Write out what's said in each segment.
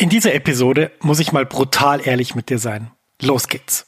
In dieser Episode muss ich mal brutal ehrlich mit dir sein. Los geht's.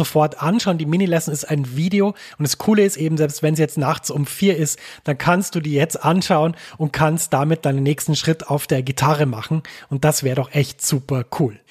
sofort anschauen. Die Mini-Lesson ist ein Video und das Coole ist eben, selbst wenn es jetzt nachts um vier ist, dann kannst du die jetzt anschauen und kannst damit deinen nächsten Schritt auf der Gitarre machen und das wäre doch echt super cool.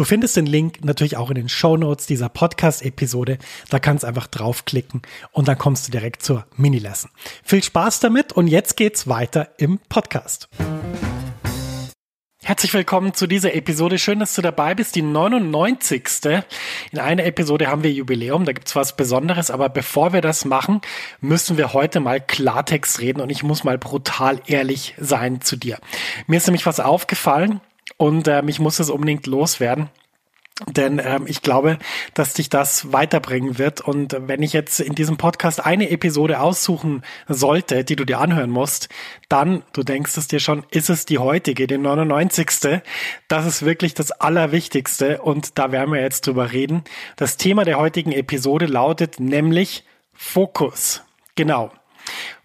Du findest den Link natürlich auch in den Show Notes dieser Podcast-Episode. Da kannst du einfach draufklicken und dann kommst du direkt zur Mini-Lesson. Viel Spaß damit und jetzt geht's weiter im Podcast. Herzlich willkommen zu dieser Episode. Schön, dass du dabei bist. Die 99. In einer Episode haben wir Jubiläum, da gibt's was Besonderes. Aber bevor wir das machen, müssen wir heute mal Klartext reden und ich muss mal brutal ehrlich sein zu dir. Mir ist nämlich was aufgefallen und ähm, ich muss es unbedingt loswerden. Denn ähm, ich glaube, dass dich das weiterbringen wird. Und wenn ich jetzt in diesem Podcast eine Episode aussuchen sollte, die du dir anhören musst, dann, du denkst es dir schon, ist es die heutige, die 99. Das ist wirklich das Allerwichtigste und da werden wir jetzt drüber reden. Das Thema der heutigen Episode lautet nämlich Fokus. Genau.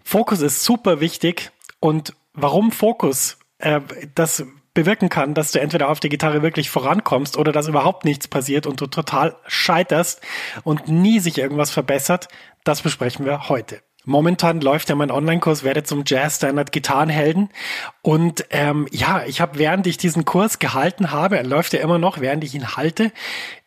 Fokus ist super wichtig und warum Fokus? Äh, das bewirken kann, dass du entweder auf der Gitarre wirklich vorankommst oder dass überhaupt nichts passiert und du total scheiterst und nie sich irgendwas verbessert, das besprechen wir heute. Momentan läuft ja mein Online-Kurs Werde zum Jazz-Standard Gitarrenhelden. Und ähm, ja, ich habe, während ich diesen Kurs gehalten habe, er läuft ja immer noch, während ich ihn halte,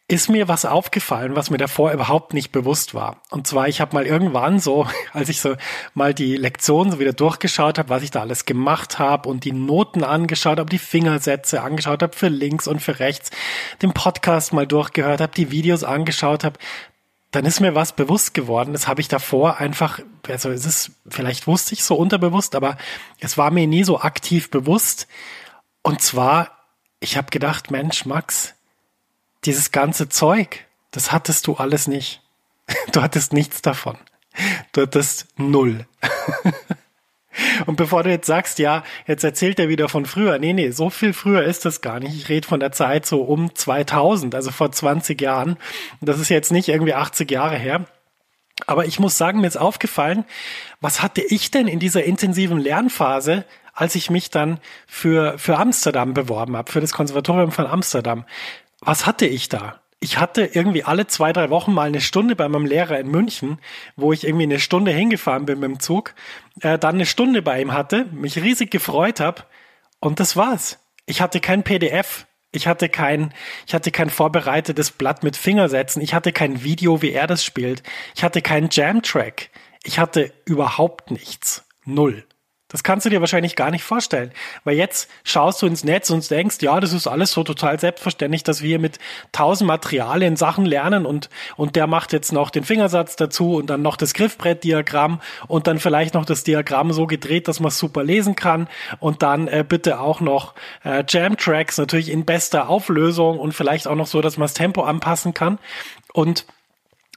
ist mir was aufgefallen, was mir davor überhaupt nicht bewusst war. Und zwar, ich habe mal irgendwann so, als ich so mal die Lektionen so wieder durchgeschaut habe, was ich da alles gemacht habe und die Noten angeschaut habe, die Fingersätze angeschaut habe für links und für rechts, den Podcast mal durchgehört habe, die Videos angeschaut habe, dann ist mir was bewusst geworden. Das habe ich davor einfach, also es ist, vielleicht wusste ich so unterbewusst, aber es war mir nie so aktiv bewusst. Und zwar, ich habe gedacht, Mensch, Max, dieses ganze Zeug, das hattest du alles nicht. Du hattest nichts davon. Du hattest null. Und bevor du jetzt sagst, ja, jetzt erzählt er wieder von früher. Nee, nee, so viel früher ist das gar nicht. Ich rede von der Zeit so um 2000, also vor 20 Jahren. Das ist jetzt nicht irgendwie 80 Jahre her. Aber ich muss sagen, mir ist aufgefallen, was hatte ich denn in dieser intensiven Lernphase, als ich mich dann für, für Amsterdam beworben habe, für das Konservatorium von Amsterdam? Was hatte ich da? Ich hatte irgendwie alle zwei, drei Wochen mal eine Stunde bei meinem Lehrer in München, wo ich irgendwie eine Stunde hingefahren bin mit dem Zug, äh, dann eine Stunde bei ihm hatte, mich riesig gefreut habe und das war's. Ich hatte kein PDF, ich hatte kein, ich hatte kein vorbereitetes Blatt mit Fingersätzen, ich hatte kein Video, wie er das spielt, ich hatte keinen Jam-Track, ich hatte überhaupt nichts. Null. Das kannst du dir wahrscheinlich gar nicht vorstellen. Weil jetzt schaust du ins Netz und denkst, ja, das ist alles so total selbstverständlich, dass wir mit tausend Materialien Sachen lernen und, und der macht jetzt noch den Fingersatz dazu und dann noch das Griffbrettdiagramm und dann vielleicht noch das Diagramm so gedreht, dass man es super lesen kann und dann äh, bitte auch noch äh, Jam-Tracks natürlich in bester Auflösung und vielleicht auch noch so, dass man das Tempo anpassen kann. Und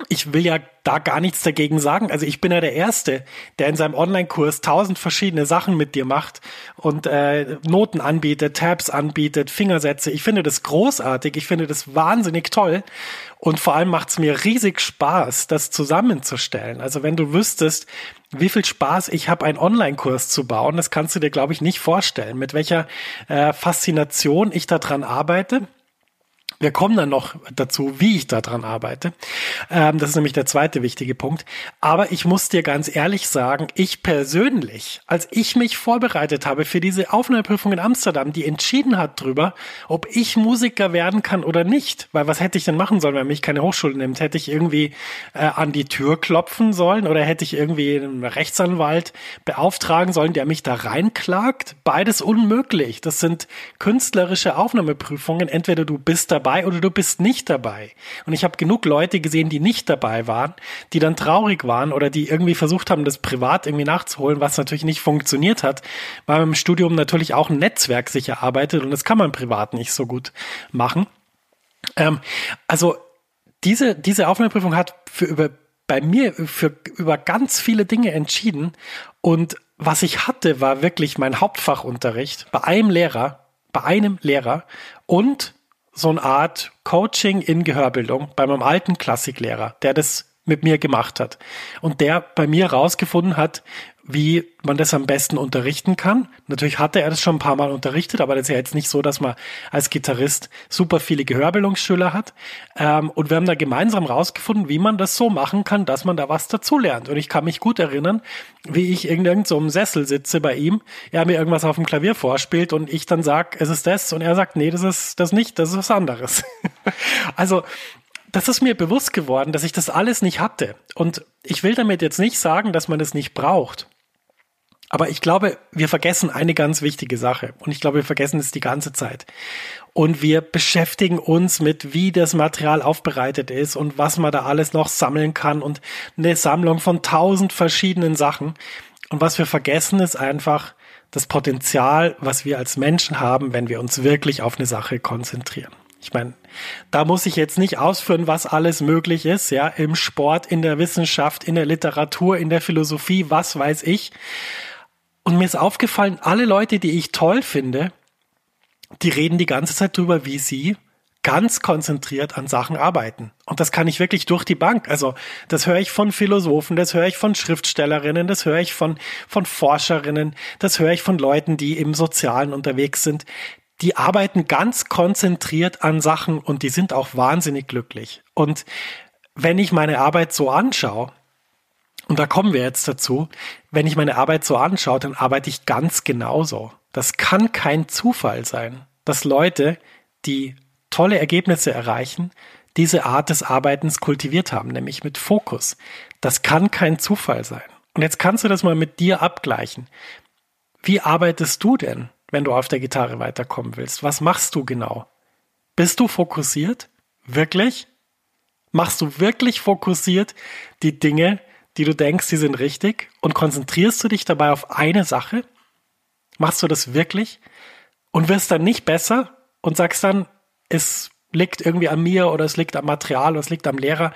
ich will ja da gar nichts dagegen sagen. Also ich bin ja der Erste, der in seinem Online-Kurs tausend verschiedene Sachen mit dir macht und äh, Noten anbietet, Tabs anbietet, Fingersätze. Ich finde das großartig, ich finde das wahnsinnig toll und vor allem macht es mir riesig Spaß, das zusammenzustellen. Also wenn du wüsstest, wie viel Spaß ich habe, einen Online-Kurs zu bauen, das kannst du dir, glaube ich, nicht vorstellen, mit welcher äh, Faszination ich daran arbeite wir kommen dann noch dazu, wie ich daran arbeite. Ähm, das ist nämlich der zweite wichtige Punkt. Aber ich muss dir ganz ehrlich sagen, ich persönlich, als ich mich vorbereitet habe für diese Aufnahmeprüfung in Amsterdam, die entschieden hat darüber, ob ich Musiker werden kann oder nicht. Weil was hätte ich denn machen sollen, wenn mich keine Hochschule nimmt? Hätte ich irgendwie äh, an die Tür klopfen sollen oder hätte ich irgendwie einen Rechtsanwalt beauftragen sollen, der mich da reinklagt? Beides unmöglich. Das sind künstlerische Aufnahmeprüfungen. Entweder du bist dabei dabei oder du bist nicht dabei. Und ich habe genug Leute gesehen, die nicht dabei waren, die dann traurig waren oder die irgendwie versucht haben, das privat irgendwie nachzuholen, was natürlich nicht funktioniert hat, weil man im Studium natürlich auch ein Netzwerk sich erarbeitet und das kann man privat nicht so gut machen. Ähm, also diese, diese Aufnahmeprüfung hat für über, bei mir für über ganz viele Dinge entschieden und was ich hatte, war wirklich mein Hauptfachunterricht bei einem Lehrer, bei einem Lehrer und so eine Art Coaching in Gehörbildung bei meinem alten Klassiklehrer, der das mit mir gemacht hat und der bei mir rausgefunden hat, wie man das am besten unterrichten kann. Natürlich hatte er das schon ein paar Mal unterrichtet, aber das ist ja jetzt nicht so, dass man als Gitarrist super viele Gehörbildungsschüler hat. Ähm, und wir haben da gemeinsam rausgefunden, wie man das so machen kann, dass man da was dazulernt. Und ich kann mich gut erinnern, wie ich in irgendeinem so Sessel sitze bei ihm, er mir irgendwas auf dem Klavier vorspielt und ich dann sag, es ist das und er sagt, nee, das ist das nicht, das ist was anderes. also das ist mir bewusst geworden, dass ich das alles nicht hatte. Und ich will damit jetzt nicht sagen, dass man das nicht braucht. Aber ich glaube, wir vergessen eine ganz wichtige Sache. Und ich glaube, wir vergessen es die ganze Zeit. Und wir beschäftigen uns mit, wie das Material aufbereitet ist und was man da alles noch sammeln kann und eine Sammlung von tausend verschiedenen Sachen. Und was wir vergessen ist einfach das Potenzial, was wir als Menschen haben, wenn wir uns wirklich auf eine Sache konzentrieren. Ich meine, da muss ich jetzt nicht ausführen, was alles möglich ist, ja, im Sport, in der Wissenschaft, in der Literatur, in der Philosophie, was weiß ich. Und mir ist aufgefallen, alle Leute, die ich toll finde, die reden die ganze Zeit drüber, wie sie ganz konzentriert an Sachen arbeiten. Und das kann ich wirklich durch die Bank. Also das höre ich von Philosophen, das höre ich von Schriftstellerinnen, das höre ich von, von Forscherinnen, das höre ich von Leuten, die im Sozialen unterwegs sind. Die arbeiten ganz konzentriert an Sachen und die sind auch wahnsinnig glücklich. Und wenn ich meine Arbeit so anschaue, und da kommen wir jetzt dazu. Wenn ich meine Arbeit so anschaue, dann arbeite ich ganz genauso. Das kann kein Zufall sein, dass Leute, die tolle Ergebnisse erreichen, diese Art des Arbeitens kultiviert haben, nämlich mit Fokus. Das kann kein Zufall sein. Und jetzt kannst du das mal mit dir abgleichen. Wie arbeitest du denn, wenn du auf der Gitarre weiterkommen willst? Was machst du genau? Bist du fokussiert? Wirklich? Machst du wirklich fokussiert die Dinge, die du denkst, die sind richtig und konzentrierst du dich dabei auf eine Sache? Machst du das wirklich und wirst dann nicht besser und sagst dann, es liegt irgendwie an mir oder es liegt am Material oder es liegt am Lehrer?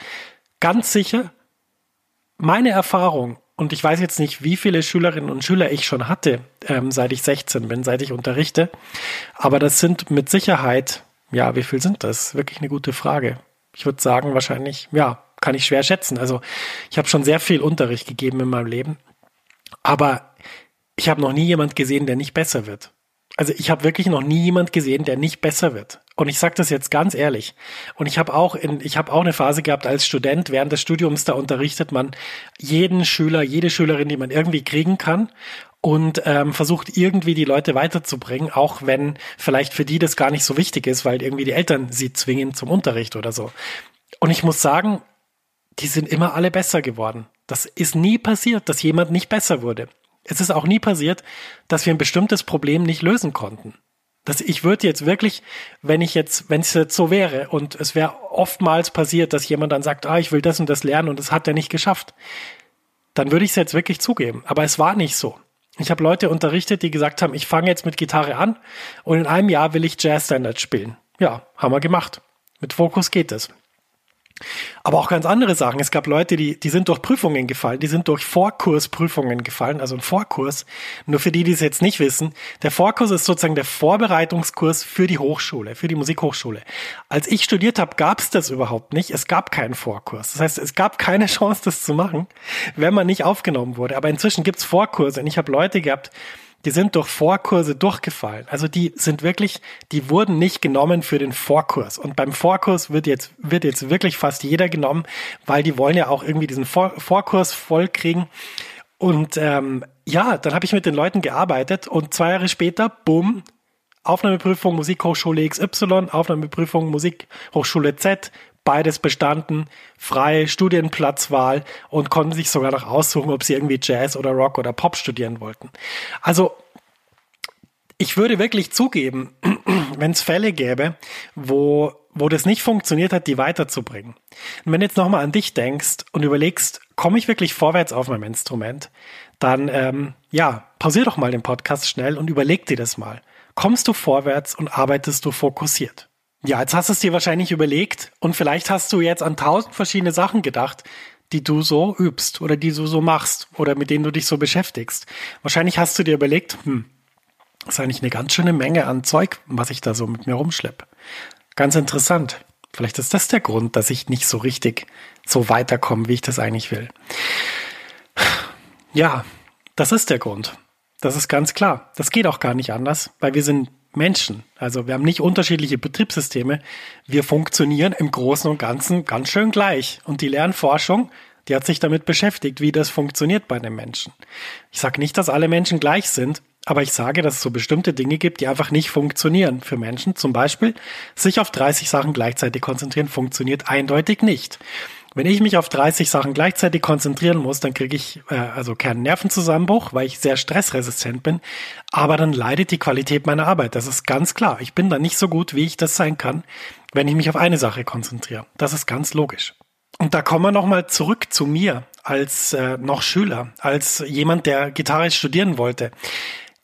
Ganz sicher, meine Erfahrung, und ich weiß jetzt nicht, wie viele Schülerinnen und Schüler ich schon hatte, ähm, seit ich 16 bin, seit ich unterrichte, aber das sind mit Sicherheit, ja, wie viel sind das? Wirklich eine gute Frage. Ich würde sagen, wahrscheinlich, ja, kann ich schwer schätzen. Also ich habe schon sehr viel Unterricht gegeben in meinem Leben, aber ich habe noch nie jemand gesehen, der nicht besser wird. Also ich habe wirklich noch nie jemand gesehen, der nicht besser wird. Und ich sage das jetzt ganz ehrlich. Und ich habe auch in, ich habe auch eine Phase gehabt als Student während des Studiums, da unterrichtet man jeden Schüler, jede Schülerin, die man irgendwie kriegen kann und ähm, versucht irgendwie die Leute weiterzubringen, auch wenn vielleicht für die das gar nicht so wichtig ist, weil irgendwie die Eltern sie zwingen zum Unterricht oder so. Und ich muss sagen, die sind immer alle besser geworden. Das ist nie passiert, dass jemand nicht besser wurde. Es ist auch nie passiert, dass wir ein bestimmtes Problem nicht lösen konnten. Das, ich würde jetzt wirklich, wenn ich jetzt, wenn es jetzt so wäre und es wäre oftmals passiert, dass jemand dann sagt, ah, ich will das und das lernen und das hat er nicht geschafft, dann würde ich es jetzt wirklich zugeben. Aber es war nicht so. Ich habe Leute unterrichtet, die gesagt haben, ich fange jetzt mit Gitarre an und in einem Jahr will ich Jazz Standards spielen. Ja, haben wir gemacht. Mit Fokus geht es. Aber auch ganz andere Sachen. Es gab Leute, die, die sind durch Prüfungen gefallen, die sind durch Vorkursprüfungen gefallen, also ein Vorkurs. Nur für die, die es jetzt nicht wissen, der Vorkurs ist sozusagen der Vorbereitungskurs für die Hochschule, für die Musikhochschule. Als ich studiert habe, gab es das überhaupt nicht. Es gab keinen Vorkurs. Das heißt, es gab keine Chance, das zu machen, wenn man nicht aufgenommen wurde. Aber inzwischen gibt's Vorkurse und ich habe Leute gehabt, die sind durch Vorkurse durchgefallen. Also die sind wirklich, die wurden nicht genommen für den Vorkurs. Und beim Vorkurs wird jetzt, wird jetzt wirklich fast jeder genommen, weil die wollen ja auch irgendwie diesen Vor Vorkurs voll kriegen. Und ähm, ja, dann habe ich mit den Leuten gearbeitet und zwei Jahre später, bumm, Aufnahmeprüfung Musikhochschule XY, Aufnahmeprüfung Musikhochschule Z, beides bestanden, freie Studienplatzwahl und konnten sich sogar noch aussuchen, ob sie irgendwie Jazz oder Rock oder Pop studieren wollten. Also ich würde wirklich zugeben, wenn es Fälle gäbe, wo, wo das nicht funktioniert hat, die weiterzubringen. Und wenn jetzt nochmal an dich denkst und überlegst, komme ich wirklich vorwärts auf meinem Instrument, dann ähm, ja, pausier doch mal den Podcast schnell und überleg dir das mal. Kommst du vorwärts und arbeitest du fokussiert? Ja, jetzt hast du es dir wahrscheinlich überlegt und vielleicht hast du jetzt an tausend verschiedene Sachen gedacht, die du so übst oder die du so machst oder mit denen du dich so beschäftigst. Wahrscheinlich hast du dir überlegt, hm, ist eigentlich eine ganz schöne Menge an Zeug, was ich da so mit mir rumschleppe. Ganz interessant. Vielleicht ist das der Grund, dass ich nicht so richtig so weiterkomme, wie ich das eigentlich will. Ja, das ist der Grund. Das ist ganz klar. Das geht auch gar nicht anders, weil wir sind Menschen. Also wir haben nicht unterschiedliche Betriebssysteme. Wir funktionieren im Großen und Ganzen ganz schön gleich. Und die Lernforschung, die hat sich damit beschäftigt, wie das funktioniert bei den Menschen. Ich sage nicht, dass alle Menschen gleich sind, aber ich sage, dass es so bestimmte Dinge gibt, die einfach nicht funktionieren für Menschen. Zum Beispiel, sich auf 30 Sachen gleichzeitig konzentrieren, funktioniert eindeutig nicht. Wenn ich mich auf 30 Sachen gleichzeitig konzentrieren muss, dann kriege ich äh, also keinen Nervenzusammenbruch, weil ich sehr stressresistent bin. Aber dann leidet die Qualität meiner Arbeit. Das ist ganz klar. Ich bin da nicht so gut, wie ich das sein kann, wenn ich mich auf eine Sache konzentriere. Das ist ganz logisch. Und da kommen wir nochmal zurück zu mir als äh, noch Schüler, als jemand, der Gitarre studieren wollte.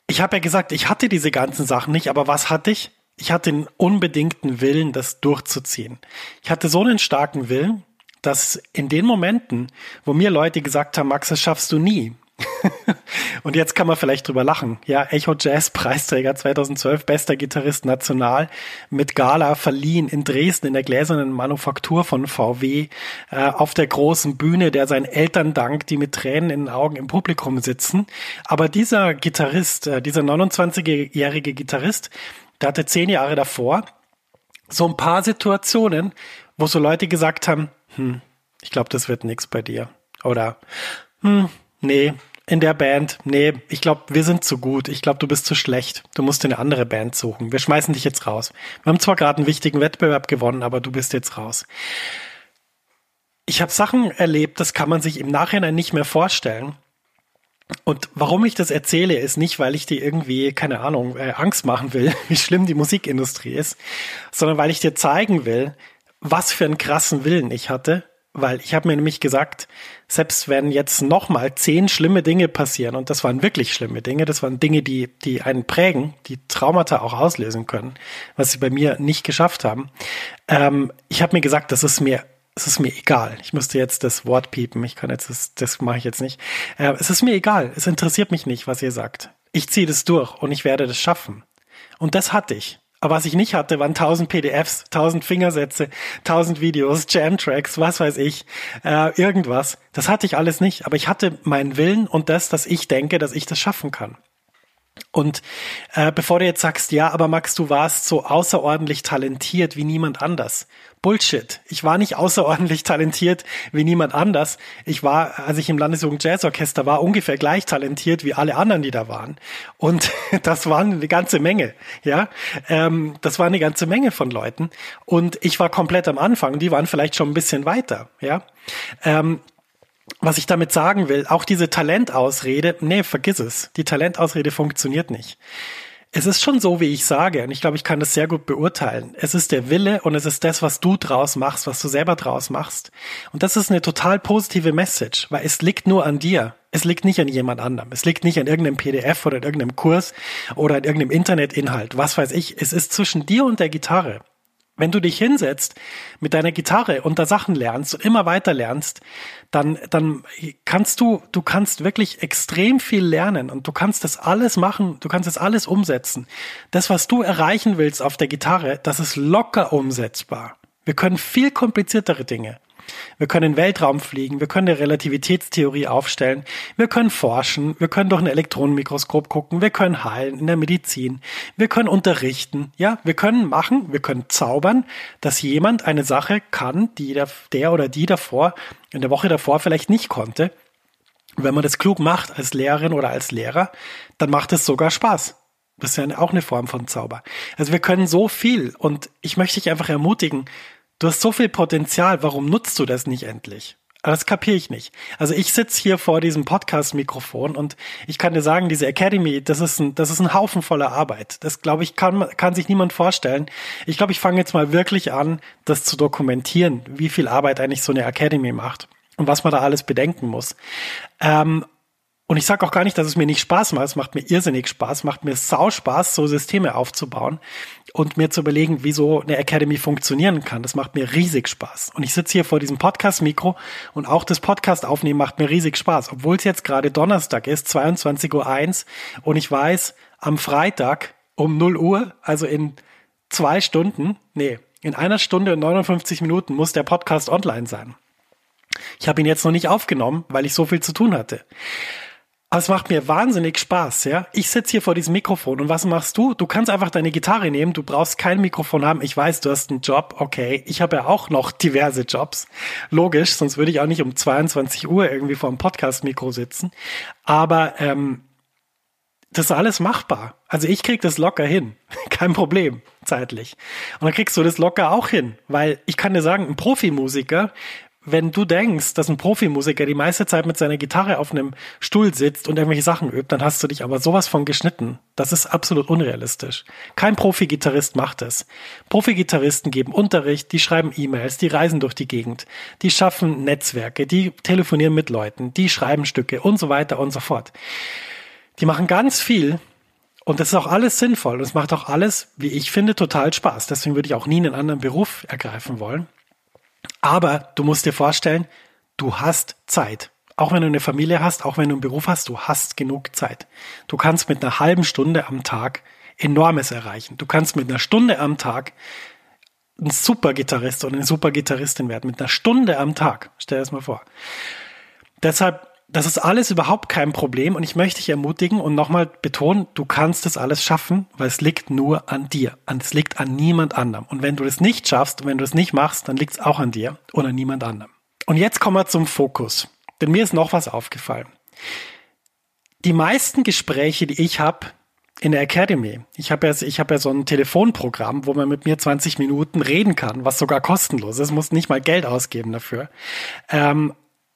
Ich habe ja gesagt, ich hatte diese ganzen Sachen nicht, aber was hatte ich? Ich hatte den unbedingten Willen, das durchzuziehen. Ich hatte so einen starken Willen, dass in den Momenten, wo mir Leute gesagt haben, Max, das schaffst du nie. und jetzt kann man vielleicht drüber lachen. Ja, Echo Jazz Preisträger 2012, bester Gitarrist national, mit Gala verliehen in Dresden in der gläsernen Manufaktur von VW, äh, auf der großen Bühne, der seinen Eltern dankt, die mit Tränen in den Augen im Publikum sitzen. Aber dieser Gitarrist, äh, dieser 29-jährige Gitarrist, der hatte zehn Jahre davor so ein paar Situationen, wo so Leute gesagt haben, hm, ich glaube, das wird nix bei dir. Oder, hm, nee, in der Band, nee, ich glaube, wir sind zu gut. Ich glaube, du bist zu schlecht. Du musst eine andere Band suchen. Wir schmeißen dich jetzt raus. Wir haben zwar gerade einen wichtigen Wettbewerb gewonnen, aber du bist jetzt raus. Ich habe Sachen erlebt, das kann man sich im Nachhinein nicht mehr vorstellen. Und warum ich das erzähle, ist nicht, weil ich dir irgendwie, keine Ahnung, äh, Angst machen will, wie schlimm die Musikindustrie ist, sondern weil ich dir zeigen will, was für einen krassen Willen ich hatte, weil ich habe mir nämlich gesagt, selbst wenn jetzt nochmal zehn schlimme Dinge passieren, und das waren wirklich schlimme Dinge, das waren Dinge, die, die einen prägen, die Traumata auch auslösen können, was sie bei mir nicht geschafft haben. Ähm, ich habe mir gesagt, das ist mir es ist mir egal. Ich müsste jetzt das Wort piepen. Ich kann jetzt das, das mache ich jetzt nicht. Äh, es ist mir egal. Es interessiert mich nicht, was ihr sagt. Ich ziehe das durch und ich werde das schaffen. Und das hatte ich. Aber was ich nicht hatte, waren tausend PDFs, tausend Fingersätze, tausend Videos, Jam-Tracks, was weiß ich, äh, irgendwas. Das hatte ich alles nicht. Aber ich hatte meinen Willen und das, dass ich denke, dass ich das schaffen kann. Und äh, bevor du jetzt sagst, ja, aber Max, du warst so außerordentlich talentiert wie niemand anders. Bullshit. Ich war nicht außerordentlich talentiert wie niemand anders. Ich war, als ich im Landesjugend Jazzorchester war, ungefähr gleich talentiert wie alle anderen, die da waren. Und das waren eine ganze Menge, ja. Ähm, das war eine ganze Menge von Leuten. Und ich war komplett am Anfang. Die waren vielleicht schon ein bisschen weiter, ja. Ähm, was ich damit sagen will, auch diese Talentausrede, nee, vergiss es. Die Talentausrede funktioniert nicht. Es ist schon so, wie ich sage, und ich glaube, ich kann das sehr gut beurteilen. Es ist der Wille und es ist das, was du draus machst, was du selber draus machst. Und das ist eine total positive Message, weil es liegt nur an dir. Es liegt nicht an jemand anderem. Es liegt nicht an irgendeinem PDF oder an irgendeinem Kurs oder an irgendeinem Internetinhalt. Was weiß ich. Es ist zwischen dir und der Gitarre. Wenn du dich hinsetzt mit deiner Gitarre und da Sachen lernst und immer weiter lernst, dann, dann kannst du, du kannst wirklich extrem viel lernen und du kannst das alles machen, du kannst das alles umsetzen. Das, was du erreichen willst auf der Gitarre, das ist locker umsetzbar. Wir können viel kompliziertere Dinge. Wir können in Weltraum fliegen, wir können eine Relativitätstheorie aufstellen, wir können forschen, wir können durch ein Elektronenmikroskop gucken, wir können heilen in der Medizin, wir können unterrichten, ja, wir können machen, wir können zaubern, dass jemand eine Sache kann, die der, der oder die davor, in der Woche davor vielleicht nicht konnte. Wenn man das klug macht als Lehrerin oder als Lehrer, dann macht es sogar Spaß. Das ist ja auch eine Form von Zauber. Also wir können so viel und ich möchte dich einfach ermutigen, Du hast so viel Potenzial, warum nutzt du das nicht endlich? das kapiere ich nicht. Also ich sitze hier vor diesem Podcast-Mikrofon und ich kann dir sagen, diese Academy, das ist ein, das ist ein Haufen voller Arbeit. Das glaube ich, kann, kann sich niemand vorstellen. Ich glaube, ich fange jetzt mal wirklich an, das zu dokumentieren, wie viel Arbeit eigentlich so eine Academy macht und was man da alles bedenken muss. Ähm, und ich sage auch gar nicht, dass es mir nicht Spaß macht. Es macht mir irrsinnig Spaß, macht mir sau Spaß, so Systeme aufzubauen und mir zu überlegen, wie so eine Academy funktionieren kann. Das macht mir riesig Spaß. Und ich sitze hier vor diesem Podcast-Mikro und auch das Podcast aufnehmen macht mir riesig Spaß. Obwohl es jetzt gerade Donnerstag ist, 22.01 Uhr und ich weiß, am Freitag um 0 Uhr, also in zwei Stunden, nee, in einer Stunde und 59 Minuten muss der Podcast online sein. Ich habe ihn jetzt noch nicht aufgenommen, weil ich so viel zu tun hatte. Aber es macht mir wahnsinnig Spaß, ja. Ich sitze hier vor diesem Mikrofon und was machst du? Du kannst einfach deine Gitarre nehmen, du brauchst kein Mikrofon haben. Ich weiß, du hast einen Job, okay. Ich habe ja auch noch diverse Jobs. Logisch, sonst würde ich auch nicht um 22 Uhr irgendwie vor dem Podcast-Mikro sitzen. Aber ähm, das ist alles machbar. Also ich krieg das locker hin. Kein Problem, zeitlich. Und dann kriegst du das locker auch hin. Weil ich kann dir sagen, ein Profimusiker wenn du denkst, dass ein Profimusiker die meiste Zeit mit seiner Gitarre auf einem Stuhl sitzt und irgendwelche Sachen übt, dann hast du dich aber sowas von geschnitten. Das ist absolut unrealistisch. Kein Profi-Gitarrist macht es. Profi-Gitarristen geben Unterricht, die schreiben E-Mails, die reisen durch die Gegend, die schaffen Netzwerke, die telefonieren mit Leuten, die schreiben Stücke und so weiter und so fort. Die machen ganz viel und das ist auch alles sinnvoll und es macht auch alles, wie ich finde, total Spaß. Deswegen würde ich auch nie einen anderen Beruf ergreifen wollen. Aber du musst dir vorstellen, du hast Zeit. Auch wenn du eine Familie hast, auch wenn du einen Beruf hast, du hast genug Zeit. Du kannst mit einer halben Stunde am Tag enormes erreichen. Du kannst mit einer Stunde am Tag ein super Gitarrist oder eine super Gitarristin werden. Mit einer Stunde am Tag. Stell dir das mal vor. Deshalb, das ist alles überhaupt kein Problem und ich möchte dich ermutigen und nochmal betonen, du kannst das alles schaffen, weil es liegt nur an dir. Und es liegt an niemand anderem. Und wenn du das nicht schaffst und wenn du es nicht machst, dann liegt es auch an dir und an niemand anderem. Und jetzt kommen wir zum Fokus. Denn mir ist noch was aufgefallen. Die meisten Gespräche, die ich habe in der Academy, ich habe ja, ich habe ja so ein Telefonprogramm, wo man mit mir 20 Minuten reden kann, was sogar kostenlos ist, muss nicht mal Geld ausgeben dafür. Ähm,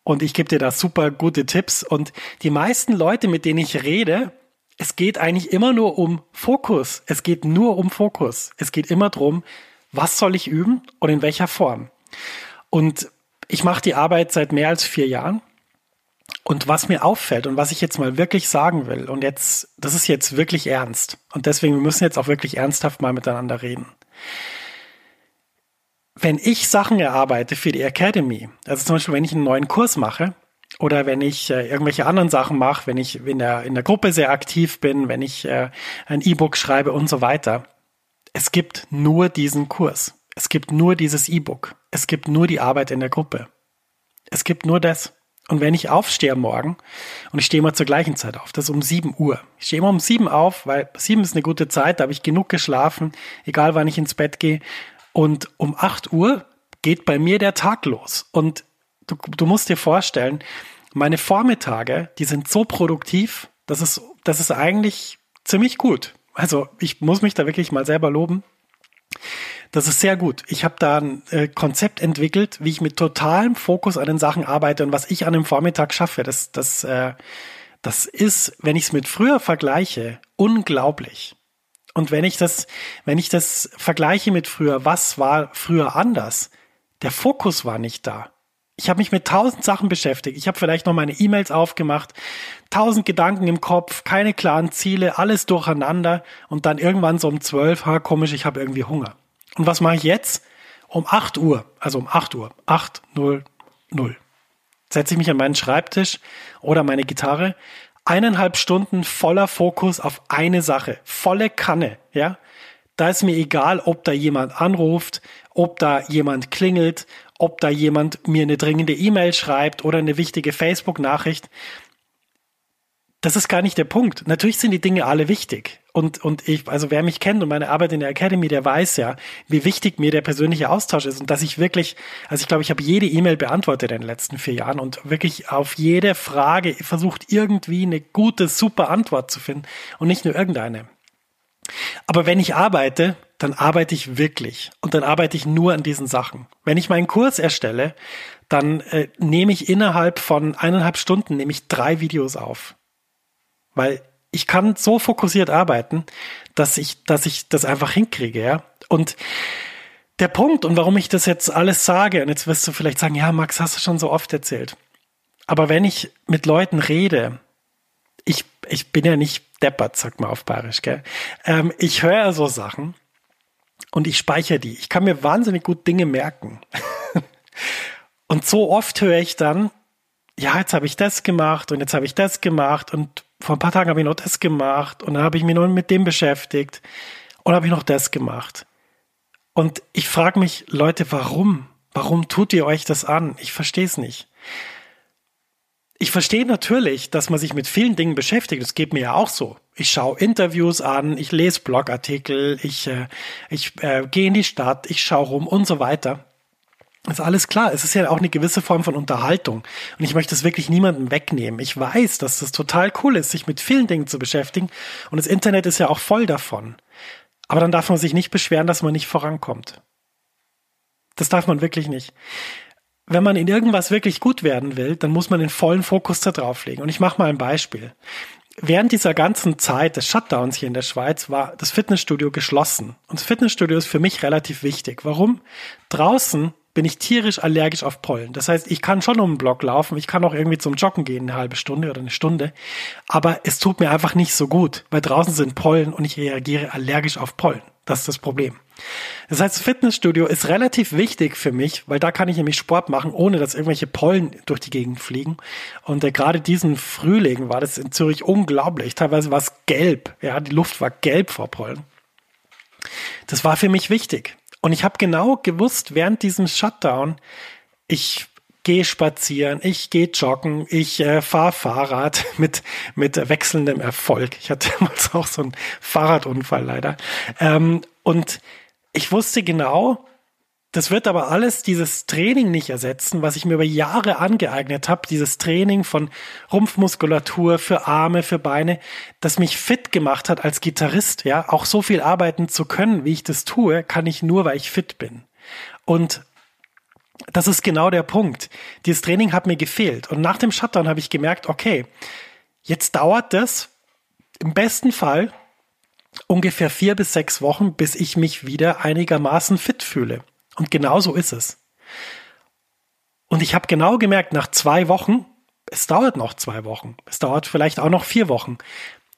und ich gebe dir da super gute Tipps. Und die meisten Leute, mit denen ich rede, es geht eigentlich immer nur um Fokus. Es geht nur um Fokus. Es geht immer drum, was soll ich üben und in welcher Form. Und ich mache die Arbeit seit mehr als vier Jahren. Und was mir auffällt und was ich jetzt mal wirklich sagen will, und jetzt, das ist jetzt wirklich ernst. Und deswegen, wir müssen jetzt auch wirklich ernsthaft mal miteinander reden wenn ich Sachen erarbeite für die Academy, also zum Beispiel, wenn ich einen neuen Kurs mache oder wenn ich äh, irgendwelche anderen Sachen mache, wenn ich in der, in der Gruppe sehr aktiv bin, wenn ich äh, ein E-Book schreibe und so weiter, es gibt nur diesen Kurs. Es gibt nur dieses E-Book. Es gibt nur die Arbeit in der Gruppe. Es gibt nur das. Und wenn ich aufstehe Morgen und ich stehe immer zur gleichen Zeit auf, das ist um 7 Uhr. Ich stehe immer um 7 auf, weil 7 ist eine gute Zeit, da habe ich genug geschlafen, egal wann ich ins Bett gehe. Und um 8 Uhr geht bei mir der Tag los. Und du, du musst dir vorstellen, meine Vormittage, die sind so produktiv, das ist, das ist eigentlich ziemlich gut. Also ich muss mich da wirklich mal selber loben. Das ist sehr gut. Ich habe da ein äh, Konzept entwickelt, wie ich mit totalem Fokus an den Sachen arbeite und was ich an dem Vormittag schaffe. Das, das, äh, das ist, wenn ich es mit früher vergleiche, unglaublich. Und wenn ich das, wenn ich das vergleiche mit früher, was war früher anders? Der Fokus war nicht da. Ich habe mich mit tausend Sachen beschäftigt. Ich habe vielleicht noch meine E-Mails aufgemacht, tausend Gedanken im Kopf, keine klaren Ziele, alles durcheinander und dann irgendwann so um zwölf, ha, komisch, ich habe irgendwie Hunger. Und was mache ich jetzt? Um 8 Uhr, also um 8 Uhr, 8, 0, 0, setze ich mich an meinen Schreibtisch oder meine Gitarre, eineinhalb Stunden voller Fokus auf eine Sache, volle Kanne, ja. Da ist mir egal, ob da jemand anruft, ob da jemand klingelt, ob da jemand mir eine dringende E-Mail schreibt oder eine wichtige Facebook-Nachricht das ist gar nicht der Punkt. Natürlich sind die Dinge alle wichtig. Und, und ich, also wer mich kennt und meine Arbeit in der Academy, der weiß ja, wie wichtig mir der persönliche Austausch ist und dass ich wirklich, also ich glaube, ich habe jede E-Mail beantwortet in den letzten vier Jahren und wirklich auf jede Frage versucht irgendwie eine gute, super Antwort zu finden und nicht nur irgendeine. Aber wenn ich arbeite, dann arbeite ich wirklich und dann arbeite ich nur an diesen Sachen. Wenn ich meinen Kurs erstelle, dann äh, nehme ich innerhalb von eineinhalb Stunden nehme ich drei Videos auf weil ich kann so fokussiert arbeiten, dass ich, dass ich das einfach hinkriege, ja. Und der Punkt und warum ich das jetzt alles sage, und jetzt wirst du vielleicht sagen, ja, Max, hast du schon so oft erzählt. Aber wenn ich mit Leuten rede, ich, ich bin ja nicht deppert, sag mal auf Bayerisch, gell? Ähm, ich höre so Sachen und ich speichere die. Ich kann mir wahnsinnig gut Dinge merken. und so oft höre ich dann, ja, jetzt habe ich das gemacht und jetzt habe ich das gemacht und vor ein paar Tagen habe ich noch das gemacht und dann habe ich mich noch mit dem beschäftigt und habe ich noch das gemacht. Und ich frage mich, Leute, warum? Warum tut ihr euch das an? Ich verstehe es nicht. Ich verstehe natürlich, dass man sich mit vielen Dingen beschäftigt. Das geht mir ja auch so. Ich schaue Interviews an, ich lese Blogartikel, ich, äh, ich äh, gehe in die Stadt, ich schaue rum und so weiter. Ist alles klar. Es ist ja auch eine gewisse Form von Unterhaltung. Und ich möchte es wirklich niemandem wegnehmen. Ich weiß, dass das total cool ist, sich mit vielen Dingen zu beschäftigen. Und das Internet ist ja auch voll davon. Aber dann darf man sich nicht beschweren, dass man nicht vorankommt. Das darf man wirklich nicht. Wenn man in irgendwas wirklich gut werden will, dann muss man den vollen Fokus da drauflegen. Und ich mache mal ein Beispiel. Während dieser ganzen Zeit des Shutdowns hier in der Schweiz war das Fitnessstudio geschlossen. Und das Fitnessstudio ist für mich relativ wichtig. Warum? Draußen bin ich tierisch allergisch auf Pollen. Das heißt, ich kann schon um den Block laufen, ich kann auch irgendwie zum Joggen gehen, eine halbe Stunde oder eine Stunde, aber es tut mir einfach nicht so gut, weil draußen sind Pollen und ich reagiere allergisch auf Pollen. Das ist das Problem. Das heißt, Fitnessstudio ist relativ wichtig für mich, weil da kann ich nämlich Sport machen, ohne dass irgendwelche Pollen durch die Gegend fliegen. Und äh, gerade diesen Frühling war das in Zürich unglaublich. Teilweise war es gelb. Ja, die Luft war gelb vor Pollen. Das war für mich wichtig. Und ich habe genau gewusst, während diesem Shutdown, ich gehe spazieren, ich gehe joggen, ich äh, fahre Fahrrad mit, mit wechselndem Erfolg. Ich hatte damals auch so einen Fahrradunfall leider. Ähm, und ich wusste genau, das wird aber alles dieses Training nicht ersetzen, was ich mir über Jahre angeeignet habe, dieses Training von Rumpfmuskulatur für Arme, für Beine, das mich fit gemacht hat als Gitarrist, ja, auch so viel arbeiten zu können, wie ich das tue, kann ich nur, weil ich fit bin. Und das ist genau der Punkt. Dieses Training hat mir gefehlt. Und nach dem Shutdown habe ich gemerkt, okay, jetzt dauert das im besten Fall ungefähr vier bis sechs Wochen, bis ich mich wieder einigermaßen fit fühle. Und genau so ist es. Und ich habe genau gemerkt, nach zwei Wochen, es dauert noch zwei Wochen, es dauert vielleicht auch noch vier Wochen,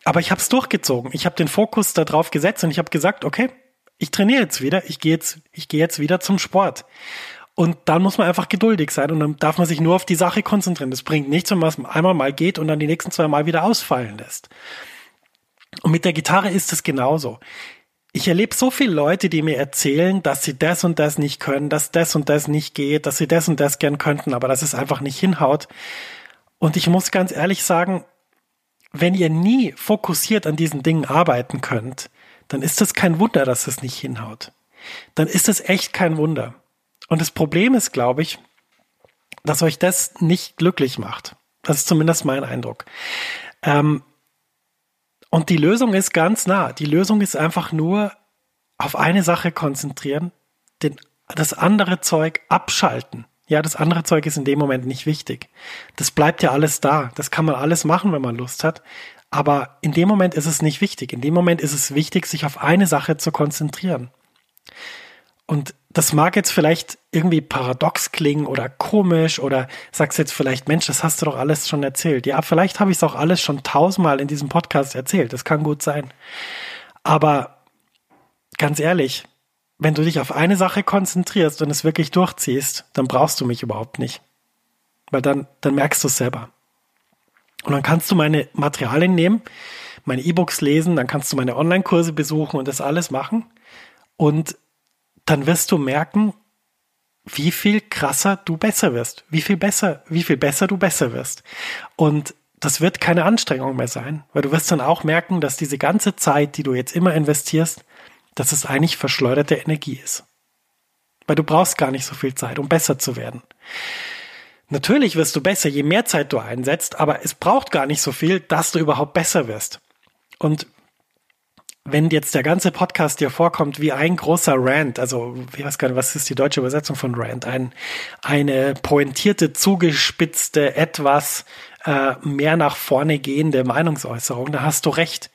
aber ich habe es durchgezogen. Ich habe den Fokus darauf gesetzt und ich habe gesagt, okay, ich trainiere jetzt wieder, ich gehe jetzt, ich gehe jetzt wieder zum Sport. Und dann muss man einfach geduldig sein und dann darf man sich nur auf die Sache konzentrieren. Das bringt nichts, wenn man es einmal mal geht und dann die nächsten zwei Mal wieder ausfallen lässt. Und mit der Gitarre ist es genauso ich erlebe so viele Leute, die mir erzählen, dass sie das und das nicht können, dass das und das nicht geht, dass sie das und das gern könnten, aber dass es einfach nicht hinhaut. Und ich muss ganz ehrlich sagen, wenn ihr nie fokussiert an diesen Dingen arbeiten könnt, dann ist es kein Wunder, dass es nicht hinhaut. Dann ist es echt kein Wunder. Und das Problem ist, glaube ich, dass euch das nicht glücklich macht. Das ist zumindest mein Eindruck. Ähm, und die Lösung ist ganz nah. Die Lösung ist einfach nur auf eine Sache konzentrieren, den, das andere Zeug abschalten. Ja, das andere Zeug ist in dem Moment nicht wichtig. Das bleibt ja alles da. Das kann man alles machen, wenn man Lust hat. Aber in dem Moment ist es nicht wichtig. In dem Moment ist es wichtig, sich auf eine Sache zu konzentrieren. Und das mag jetzt vielleicht irgendwie paradox klingen oder komisch oder sagst jetzt vielleicht, Mensch, das hast du doch alles schon erzählt. Ja, vielleicht habe ich es auch alles schon tausendmal in diesem Podcast erzählt. Das kann gut sein. Aber ganz ehrlich, wenn du dich auf eine Sache konzentrierst und es wirklich durchziehst, dann brauchst du mich überhaupt nicht. Weil dann, dann merkst du es selber. Und dann kannst du meine Materialien nehmen, meine E-Books lesen, dann kannst du meine Online-Kurse besuchen und das alles machen. Und dann wirst du merken, wie viel krasser du besser wirst, wie viel besser, wie viel besser du besser wirst. Und das wird keine Anstrengung mehr sein, weil du wirst dann auch merken, dass diese ganze Zeit, die du jetzt immer investierst, dass es eigentlich verschleuderte Energie ist. Weil du brauchst gar nicht so viel Zeit, um besser zu werden. Natürlich wirst du besser, je mehr Zeit du einsetzt, aber es braucht gar nicht so viel, dass du überhaupt besser wirst. Und wenn jetzt der ganze Podcast dir vorkommt wie ein großer Rant, also ich weiß gar nicht, was ist die deutsche Übersetzung von Rant, ein, eine pointierte, zugespitzte, etwas äh, mehr nach vorne gehende Meinungsäußerung, da hast du recht.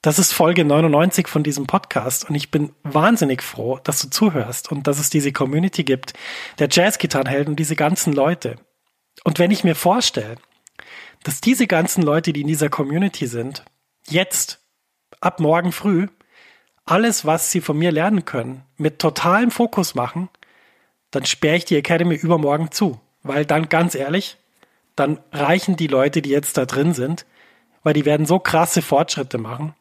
Das ist Folge 99 von diesem Podcast und ich bin wahnsinnig froh, dass du zuhörst und dass es diese Community gibt, der Jazzgitarrenhelden und diese ganzen Leute. Und wenn ich mir vorstelle, dass diese ganzen Leute, die in dieser Community sind, jetzt ab morgen früh alles, was sie von mir lernen können, mit totalem Fokus machen, dann sperre ich die Academy übermorgen zu. Weil dann, ganz ehrlich, dann reichen die Leute, die jetzt da drin sind, weil die werden so krasse Fortschritte machen,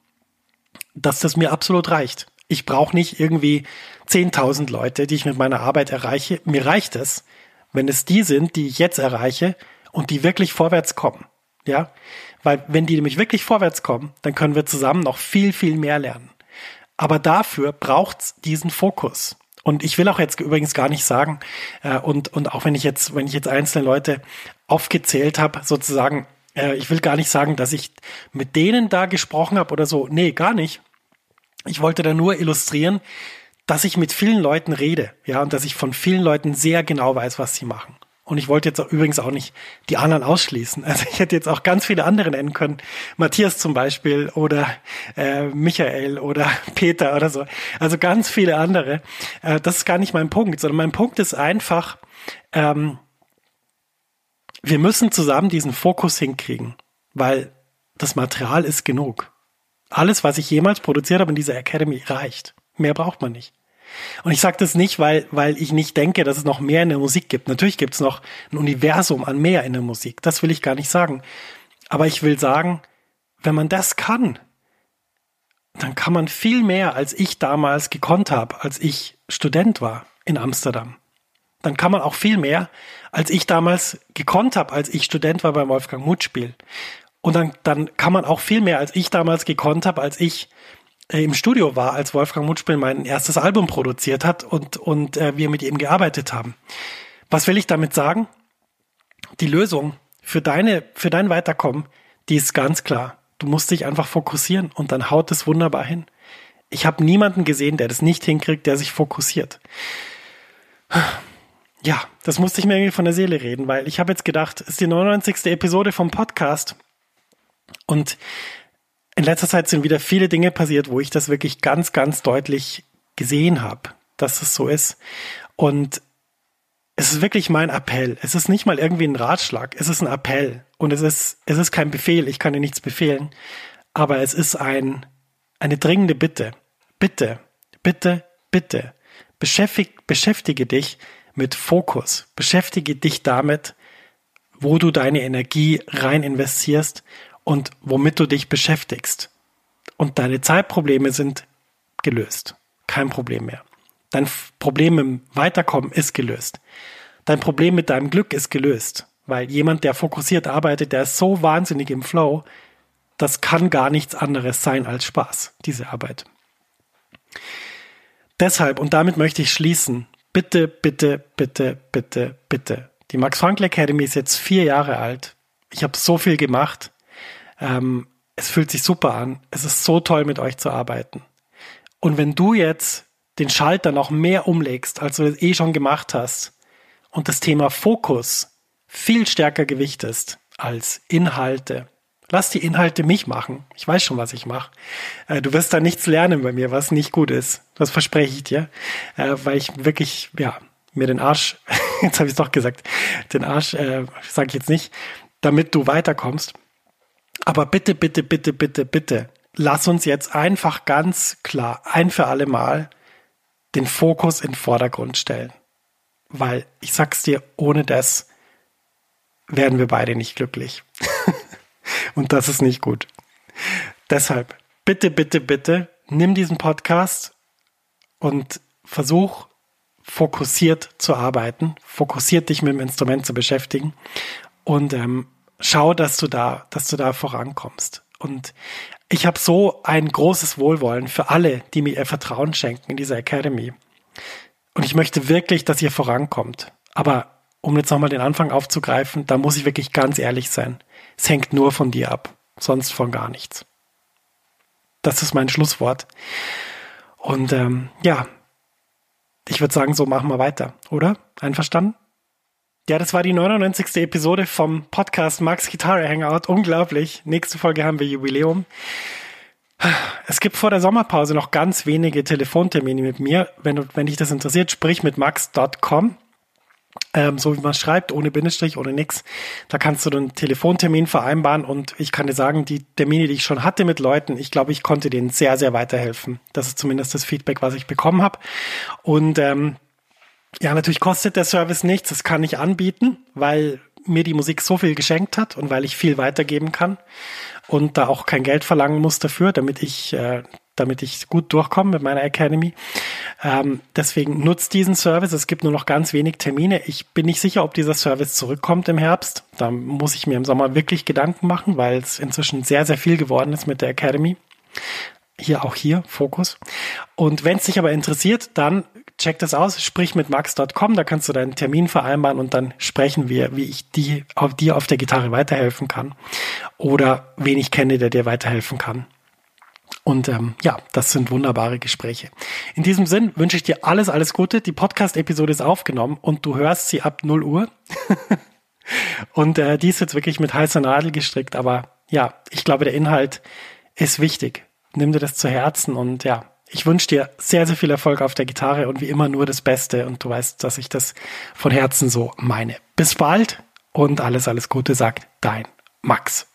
dass das mir absolut reicht. Ich brauche nicht irgendwie 10.000 Leute, die ich mit meiner Arbeit erreiche. Mir reicht es, wenn es die sind, die ich jetzt erreiche und die wirklich vorwärts kommen. Ja, weil wenn die nämlich wirklich vorwärts kommen, dann können wir zusammen noch viel, viel mehr lernen. Aber dafür braucht's diesen Fokus. Und ich will auch jetzt übrigens gar nicht sagen, äh, und, und auch wenn ich jetzt, wenn ich jetzt einzelne Leute aufgezählt habe, sozusagen, äh, ich will gar nicht sagen, dass ich mit denen da gesprochen habe oder so. Nee, gar nicht. Ich wollte da nur illustrieren, dass ich mit vielen Leuten rede, ja, und dass ich von vielen Leuten sehr genau weiß, was sie machen. Und ich wollte jetzt auch, übrigens auch nicht die anderen ausschließen. Also ich hätte jetzt auch ganz viele andere nennen können. Matthias zum Beispiel oder äh, Michael oder Peter oder so. Also ganz viele andere. Äh, das ist gar nicht mein Punkt, sondern mein Punkt ist einfach, ähm, wir müssen zusammen diesen Fokus hinkriegen, weil das Material ist genug. Alles, was ich jemals produziert habe in dieser Academy, reicht. Mehr braucht man nicht. Und ich sage das nicht, weil, weil ich nicht denke, dass es noch mehr in der Musik gibt. Natürlich gibt es noch ein Universum an mehr in der Musik. Das will ich gar nicht sagen. Aber ich will sagen, wenn man das kann, dann kann man viel mehr, als ich damals gekonnt habe, als ich Student war in Amsterdam. Dann kann man auch viel mehr, als ich damals gekonnt habe, als ich Student war beim Wolfgang Mutspiel. Und dann, dann kann man auch viel mehr, als ich damals gekonnt habe, als ich im Studio war, als Wolfgang Mutspiel mein erstes Album produziert hat und, und äh, wir mit ihm gearbeitet haben. Was will ich damit sagen? Die Lösung für deine, für dein Weiterkommen, die ist ganz klar. Du musst dich einfach fokussieren und dann haut es wunderbar hin. Ich habe niemanden gesehen, der das nicht hinkriegt, der sich fokussiert. Ja, das musste ich mir irgendwie von der Seele reden, weil ich habe jetzt gedacht, es ist die 99. Episode vom Podcast und in letzter Zeit sind wieder viele Dinge passiert, wo ich das wirklich ganz, ganz deutlich gesehen habe, dass es so ist. Und es ist wirklich mein Appell. Es ist nicht mal irgendwie ein Ratschlag. Es ist ein Appell. Und es ist, es ist kein Befehl. Ich kann dir nichts befehlen. Aber es ist ein, eine dringende Bitte. Bitte, bitte, bitte. Beschäftige, beschäftige dich mit Fokus. Beschäftige dich damit, wo du deine Energie rein investierst und womit du dich beschäftigst. Und deine Zeitprobleme sind gelöst. Kein Problem mehr. Dein Problem im Weiterkommen ist gelöst. Dein Problem mit deinem Glück ist gelöst. Weil jemand, der fokussiert arbeitet, der ist so wahnsinnig im Flow, das kann gar nichts anderes sein als Spaß, diese Arbeit. Deshalb, und damit möchte ich schließen, bitte, bitte, bitte, bitte, bitte. Die Max Frankl Academy ist jetzt vier Jahre alt. Ich habe so viel gemacht. Ähm, es fühlt sich super an. Es ist so toll, mit euch zu arbeiten. Und wenn du jetzt den Schalter noch mehr umlegst, als du das eh schon gemacht hast, und das Thema Fokus viel stärker gewichtest als Inhalte, lass die Inhalte mich machen. Ich weiß schon, was ich mache. Äh, du wirst da nichts lernen bei mir, was nicht gut ist. Das verspreche ich dir, äh, weil ich wirklich, ja, mir den Arsch, jetzt habe ich es doch gesagt, den Arsch, äh, sage ich jetzt nicht, damit du weiterkommst. Aber bitte, bitte, bitte, bitte, bitte, lass uns jetzt einfach ganz klar, ein für alle Mal, den Fokus in den Vordergrund stellen. Weil ich sag's dir, ohne das werden wir beide nicht glücklich. Und das ist nicht gut. Deshalb, bitte, bitte, bitte, nimm diesen Podcast und versuch fokussiert zu arbeiten, fokussiert dich mit dem Instrument zu beschäftigen und ähm, schau, dass du da, dass du da vorankommst. Und ich habe so ein großes Wohlwollen für alle, die mir ihr Vertrauen schenken in dieser Academy. Und ich möchte wirklich, dass ihr vorankommt. Aber um jetzt nochmal den Anfang aufzugreifen, da muss ich wirklich ganz ehrlich sein. Es hängt nur von dir ab, sonst von gar nichts. Das ist mein Schlusswort. Und ähm, ja, ich würde sagen, so machen wir weiter, oder? Einverstanden? Ja, das war die 99. Episode vom Podcast Max Gitarre Hangout. Unglaublich. Nächste Folge haben wir Jubiläum. Es gibt vor der Sommerpause noch ganz wenige Telefontermine mit mir. Wenn, wenn dich das interessiert, sprich mit max.com ähm, so wie man schreibt, ohne Bindestrich, ohne nix. Da kannst du einen Telefontermin vereinbaren und ich kann dir sagen, die Termine, die ich schon hatte mit Leuten, ich glaube, ich konnte denen sehr, sehr weiterhelfen. Das ist zumindest das Feedback, was ich bekommen habe. Und ähm, ja, natürlich kostet der Service nichts, das kann ich anbieten, weil mir die Musik so viel geschenkt hat und weil ich viel weitergeben kann und da auch kein Geld verlangen muss dafür, damit ich äh, damit ich gut durchkomme mit meiner Academy. Ähm, deswegen nutzt diesen Service. Es gibt nur noch ganz wenig Termine. Ich bin nicht sicher, ob dieser Service zurückkommt im Herbst. Da muss ich mir im Sommer wirklich Gedanken machen, weil es inzwischen sehr, sehr viel geworden ist mit der Academy. Hier auch hier, Fokus. Und wenn es dich aber interessiert, dann check das aus, sprich mit max.com, da kannst du deinen Termin vereinbaren und dann sprechen wir, wie ich die, auf dir auf der Gitarre weiterhelfen kann oder wen ich kenne, der dir weiterhelfen kann. Und ähm, ja, das sind wunderbare Gespräche. In diesem Sinn wünsche ich dir alles, alles Gute. Die Podcast-Episode ist aufgenommen und du hörst sie ab 0 Uhr. und äh, die ist jetzt wirklich mit heißer Nadel gestrickt. Aber ja, ich glaube, der Inhalt ist wichtig. Nimm dir das zu Herzen und ja, ich wünsche dir sehr, sehr viel Erfolg auf der Gitarre und wie immer nur das Beste. Und du weißt, dass ich das von Herzen so meine. Bis bald und alles, alles Gute sagt dein Max.